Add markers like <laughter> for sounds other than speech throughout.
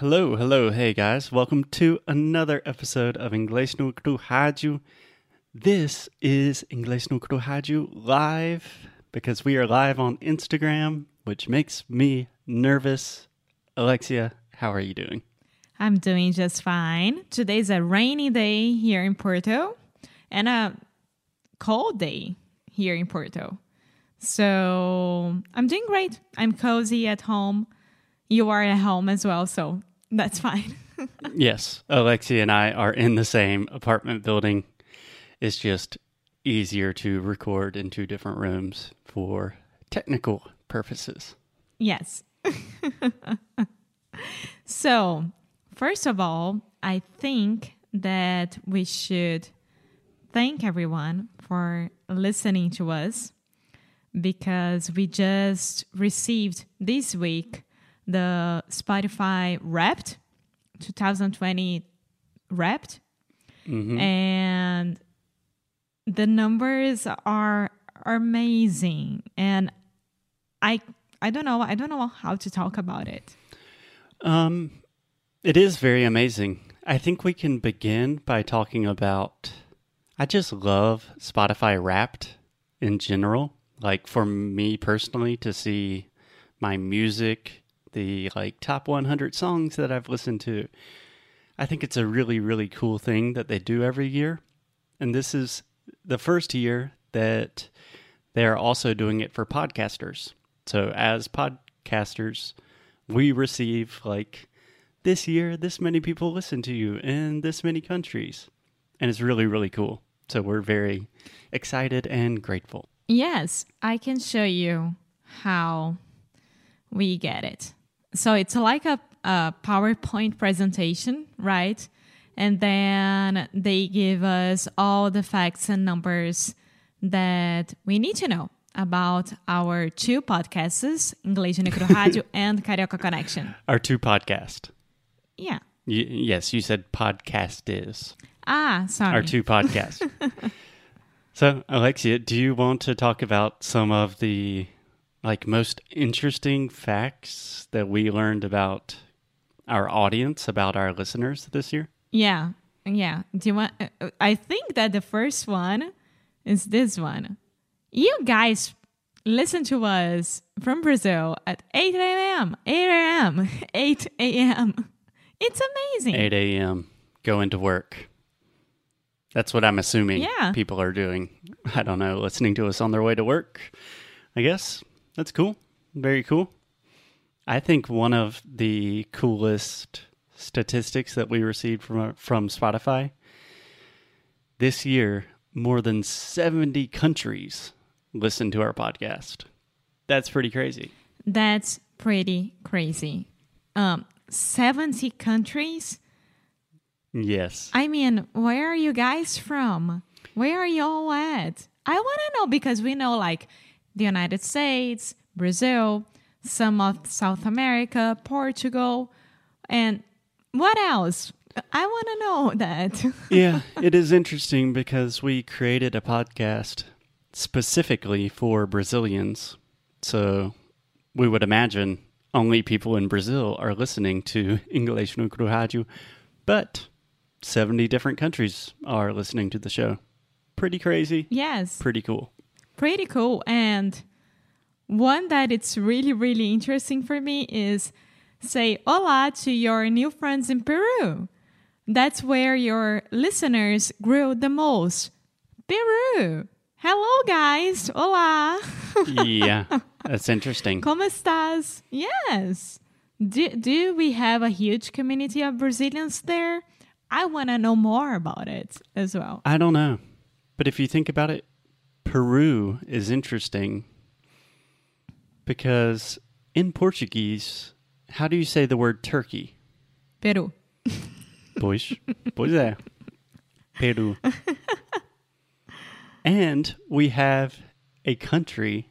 Hello, hello, hey guys. Welcome to another episode of Inglês no Rádio. This is Inglês no Rádio live because we are live on Instagram, which makes me nervous. Alexia, how are you doing? I'm doing just fine. Today's a rainy day here in Porto and a cold day here in Porto. So I'm doing great. I'm cozy at home. You are at home as well, so that's fine. <laughs> yes, Alexia and I are in the same apartment building. It's just easier to record in two different rooms for technical purposes. yes. <laughs> so, first of all, I think that we should thank everyone for listening to us because we just received this week the Spotify Wrapped 2020 Wrapped, and the numbers are amazing. And I I don't know I don't know how to talk about it. Um, it is very amazing. I think we can begin by talking about. I just love Spotify Wrapped in general. Like for me personally, to see my music, the like top 100 songs that I've listened to. I think it's a really, really cool thing that they do every year. And this is the first year that they're also doing it for podcasters. So, as podcasters, we receive like this year, this many people listen to you in this many countries. And it's really, really cool. So, we're very excited and grateful. Yes, I can show you how we get it. So it's like a, a PowerPoint presentation, right? And then they give us all the facts and numbers that we need to know about our two podcasts, Inglês no Micro Rádio <laughs> and Carioca Connection. Our two podcast. Yeah. Y- yes, you said podcast is. Ah, sorry. our two podcasts. <laughs> so, Alexia, do you want to talk about some of the like most interesting facts that we learned about our audience, about our listeners this year? Yeah, yeah. Do you want? uh, I think that the first one is this one. You guys listen to us from Brazil at 8 a.m., 8 a.m., <laughs> 8 a.m. It's amazing. 8 a.m. going to work. That's what I'm assuming Yeah. people are doing. I don't know, listening to us on their way to work. I guess that's cool. Very cool. I think one of the coolest statistics that we received from from Spotify this year, more than 70 countries listen to our podcast. That's pretty crazy. That's pretty crazy. Um, 70 countries. Yes. I mean, where are you guys from? Where are y'all at? I want to know because we know like the United States, Brazil, some of South America, Portugal, and what else? I want to know <laughs> that. yeah, it is interesting because we created a podcast specifically for Brazilians. So we would imagine only people in Brazil are listening to <laughs> English no Cru Rádio, but 70 different countries are listening to the show. Pretty crazy, yes, pretty cool. Pretty cool. And one that it's really, really interesting for me is say hola to your new friends in Peru. That's where your listeners grew the most. Peru. Hello, guys. Hola. <laughs> yeah, that's interesting. Como estás? Yes. Do, do we have a huge community of Brazilians there? I want to know more about it as well. I don't know. But if you think about it, Peru is interesting because in Portuguese, how do you say the word turkey? Peru. Pois, pois é. Peru. and we have a country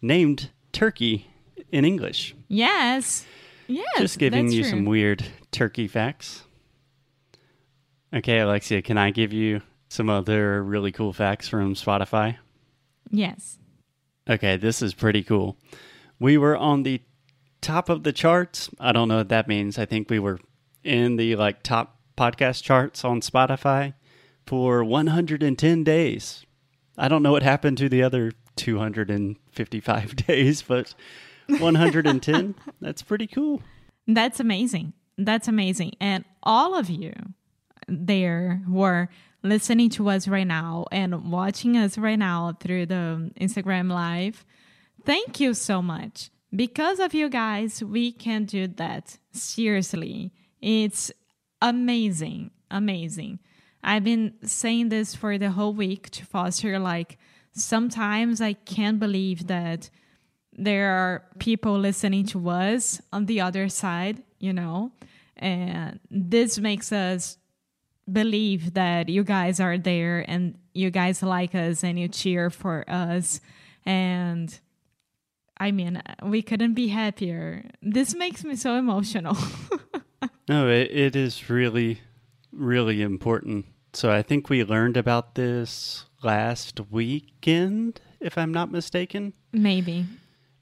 named Turkey in English. Yes. Yes. Just giving you true. some weird turkey facts. Okay, Alexia, can I give you some other really cool facts from Spotify? Yes. Okay, this is pretty cool. We were on the top of the charts. I don't know what that means. I think we were in the like top podcast charts on Spotify for 110 days. I don't know what happened to the other 255 <laughs> days, but 110, <laughs> that's pretty cool. That's amazing. That's amazing. And all of you there who are listening to us right now and watching us right now through the Instagram Live, thank you so much. Because of you guys, we can do that. Seriously. It's amazing. Amazing. I've been saying this for the whole week to Foster. Like, sometimes I can't believe that there are people listening to us on the other side, you know, and this makes us believe that you guys are there and you guys like us and you cheer for us. And I mean, we couldn't be happier. This makes me so emotional. <laughs> no, it, it is really, really important. So I think we learned about this last weekend, if I'm not mistaken. Maybe.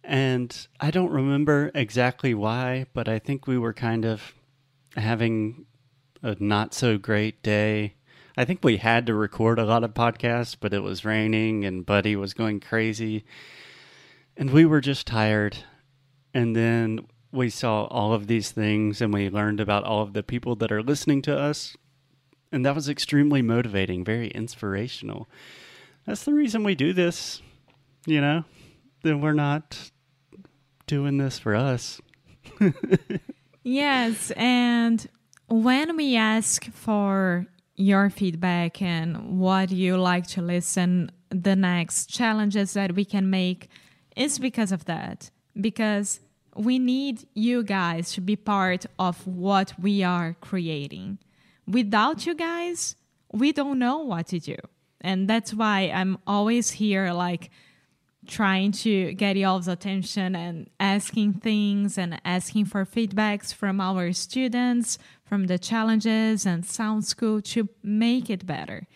And I don't remember exactly why, but I think we were kind of having a not so great day. I think we had to record a lot of podcasts, but it was raining and Buddy was going crazy. And we were just tired. And then we saw all of these things and we learned about all of the people that are listening to us. And that was extremely motivating, very inspirational. That's the reason we do this, you know? Then we're not doing this for us. <laughs> yes, and when we ask for your feedback and what you like to listen, the next challenges that we can make is because of that. Because we need you guys to be part of what we are creating. Without you guys, we don't know what to do. And that's why I'm always here, like, trying to get y'all's attention and asking things and asking for feedbacks from our students, from the challenges and Sound School to make it better.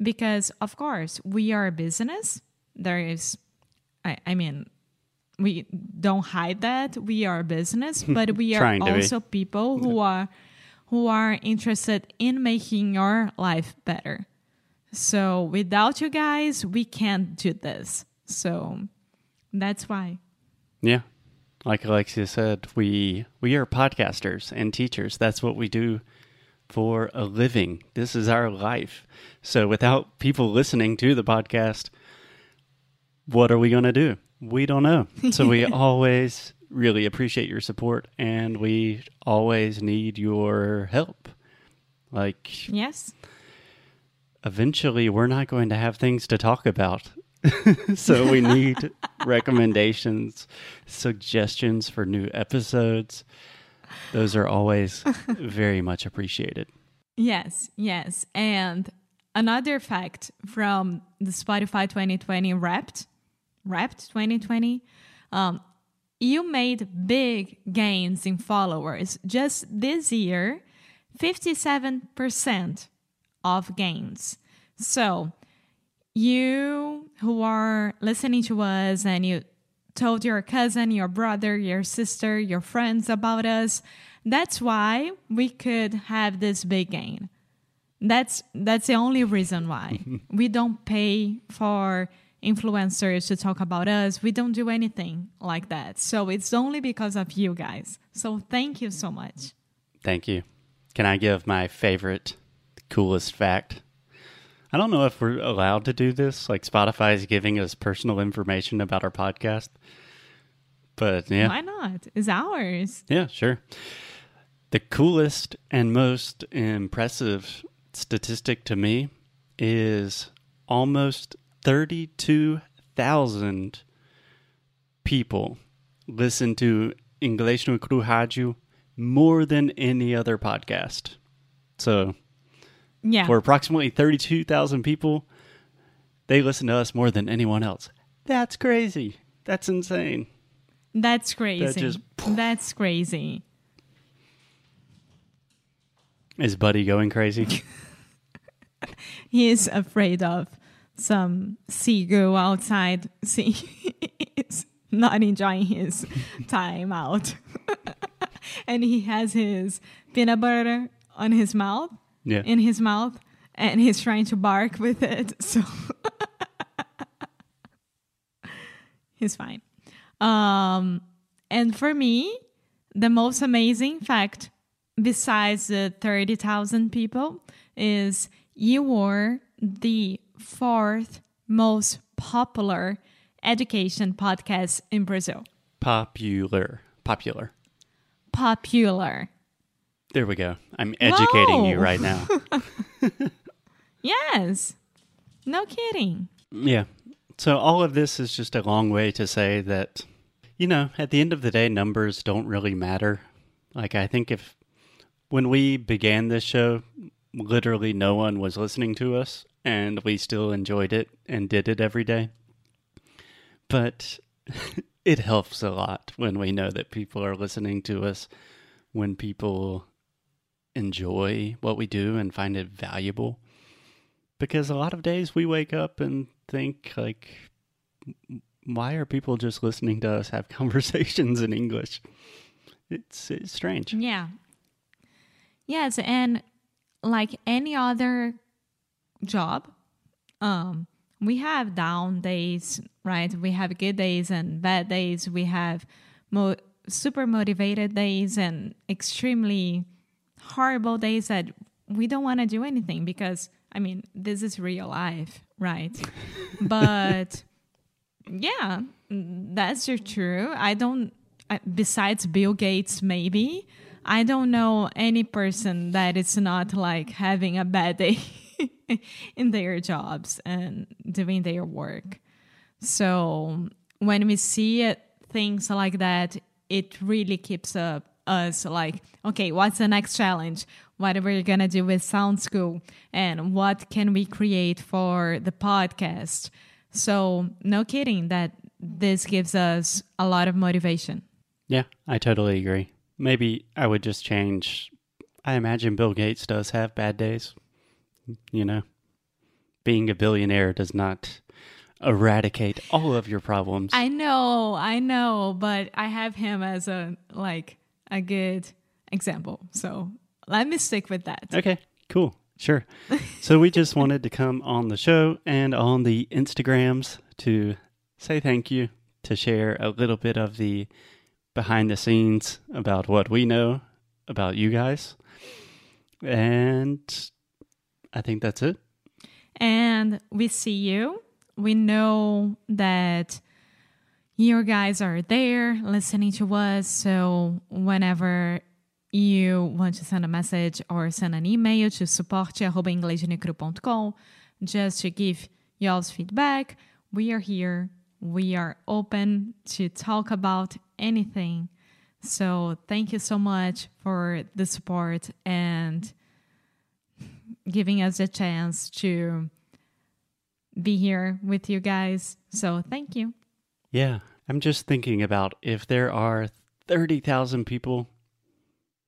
Because, of course, we are a business. There is, I, I mean, we don't hide that we are a business, <laughs> but we are also people who are who are interested in making your life better. So without you guys, we can't do this. So that's why. Yeah. Like Alexia said, we we are podcasters and teachers. That's what we do for a living. This is our life. So without people listening to the podcast, what are we going to do? We don't know. <laughs> So we always really appreciate your support and we always need your help. Like Yes. Eventually we're not going to have things to talk about <laughs> so we need recommendations, suggestions for new episodes. Those are always <laughs> very much appreciated. Yes, yes. And another fact from the Spotify 2020 Wrapped, Wrapped 2020, um, you made big gains in followers. Just this year, 57% of gains. So you who are listening to us and you told your cousin, your brother, your sister, your friends about us, that's why we could have this big gain. That's that's the only reason why. <laughs> we don't pay for influencers to talk about us. We don't do anything like that. So it's only because of you guys. So thank you so much. Thank you. Can I give my favorite coolest fact? I don't know if we're allowed to do this. Like Spotify is giving us personal information about our podcast. But yeah. Why not? It's ours. Yeah, sure. The coolest and most impressive statistic to me is almost 32,000 people listen to English no Cru Rádio more than any other podcast. So yeah. For approximately 32,000 people, they listen to us more than anyone else. That's crazy. That's insane. That's crazy. That just, That's crazy. Is Buddy going crazy? <laughs> he is afraid of some seagull outside. <laughs> See, he's not enjoying his time out. <laughs> and he has his peanut butter on his mouth, Yeah. in his mouth, and he's trying to bark with it. <laughs> So he's fine. Um, and for me, the most amazing fact, besides the 30,000 people, is you were the fourth most popular education podcast in Brazil. Popular. Popular. Popular. There we go. I'm educating you right now. <laughs> Yes. No kidding. Yeah. So all of this is just a long way to say that, you know, at the end of the day, numbers don't really matter. Like, I think if when we began this show, literally no one was listening to us, and we still enjoyed it and did it every day. But <laughs> it helps a lot when we know that people are listening to us, when people enjoy what we do and find it valuable because a lot of days we wake up and think like why are people just listening to us have <laughs> conversations in english it's, it's strange Yeah. Yes, and like any other job, um, we have down days, right? We have good days and bad days. We have mo- super motivated days and extremely horrible days that we don't want to do anything because I mean, this is real life, right? <laughs> but yeah, that's true. I don't, besides Bill Gates, maybe, I don't know any person that is not like having a bad day <laughs> in their jobs and doing their work. So when we see it, things like that, it really keeps up us like, okay, what's the next challenge? What are we gonna do with Sound School? And what can we create for the podcast? So no kidding that this gives us a lot of motivation. yeah i totally agree maybe i would just change i imagine bill gates does have bad days you know being a billionaire does not eradicate all of your problems I know, I know, but I have him as a like a good example. So let me stick with that. Okay, cool. Sure. <laughs> so we just wanted to come on the show and on the Instagrams to say thank you, to share a little bit of the behind the scenes about what we know about you guys. And I think that's it. And we see you. We know that you guys are there listening to us. So whenever you want to send a message or send an email to support.inglesnuecru.com just to give y'all's feedback, we are here. We are open to talk about anything. So thank you so much for the support and giving us a chance to be here with you guys. So thank you. Yeah. I'm just thinking about if there are 30,000 people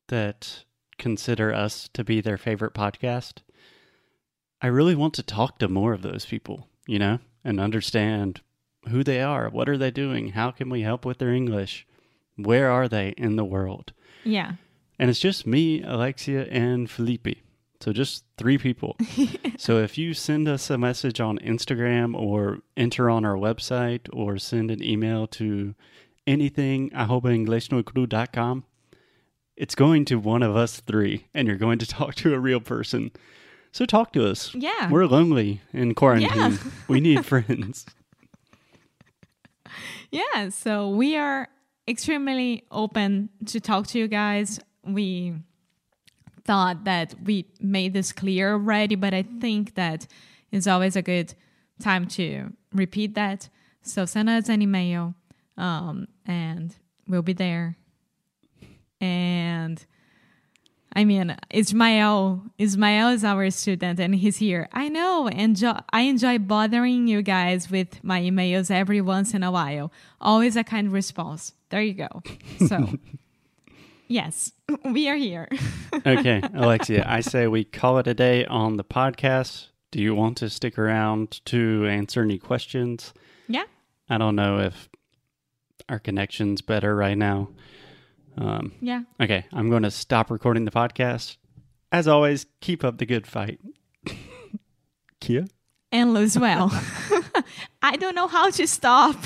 that consider us to be their favorite podcast, I really want to talk to more of those people, you know, and understand who they are, what are they doing, how can we help with their English, where are they in the world. Yeah. And it's just me, Alexia, and Felipe. So just three people. <laughs> so if you send us a message on Instagram or enter on our website or send an email to anything arrobainglesnocru.com, it's going to one of us three and you're going to <laughs> talk to a real person. So talk to us. Yeah. We're lonely in quarantine. Yeah. we need <laughs> friends. Yeah. So we are extremely open to talk to you guys. We thought that we made this clear already, but I think that it's always a good time to repeat that. So send us an email um, and we'll be there. And I mean, Ismael, Ismael is our student and he's here. I know. Enjoy, I enjoy bothering you guys with my emails every once in a while. Always a kind response. There you go. So, <laughs> yes, <laughs> we are here. <laughs> Okay, Alexia, I say we call it a day on the podcast. Do you want to stick around to answer any questions? yeah. I don't know if our connection's better right now. Um, Yeah. okay, I'm going to stop recording the podcast. As always, keep up the good fight. Kia? And lose well. <laughs> I don't know how to stop.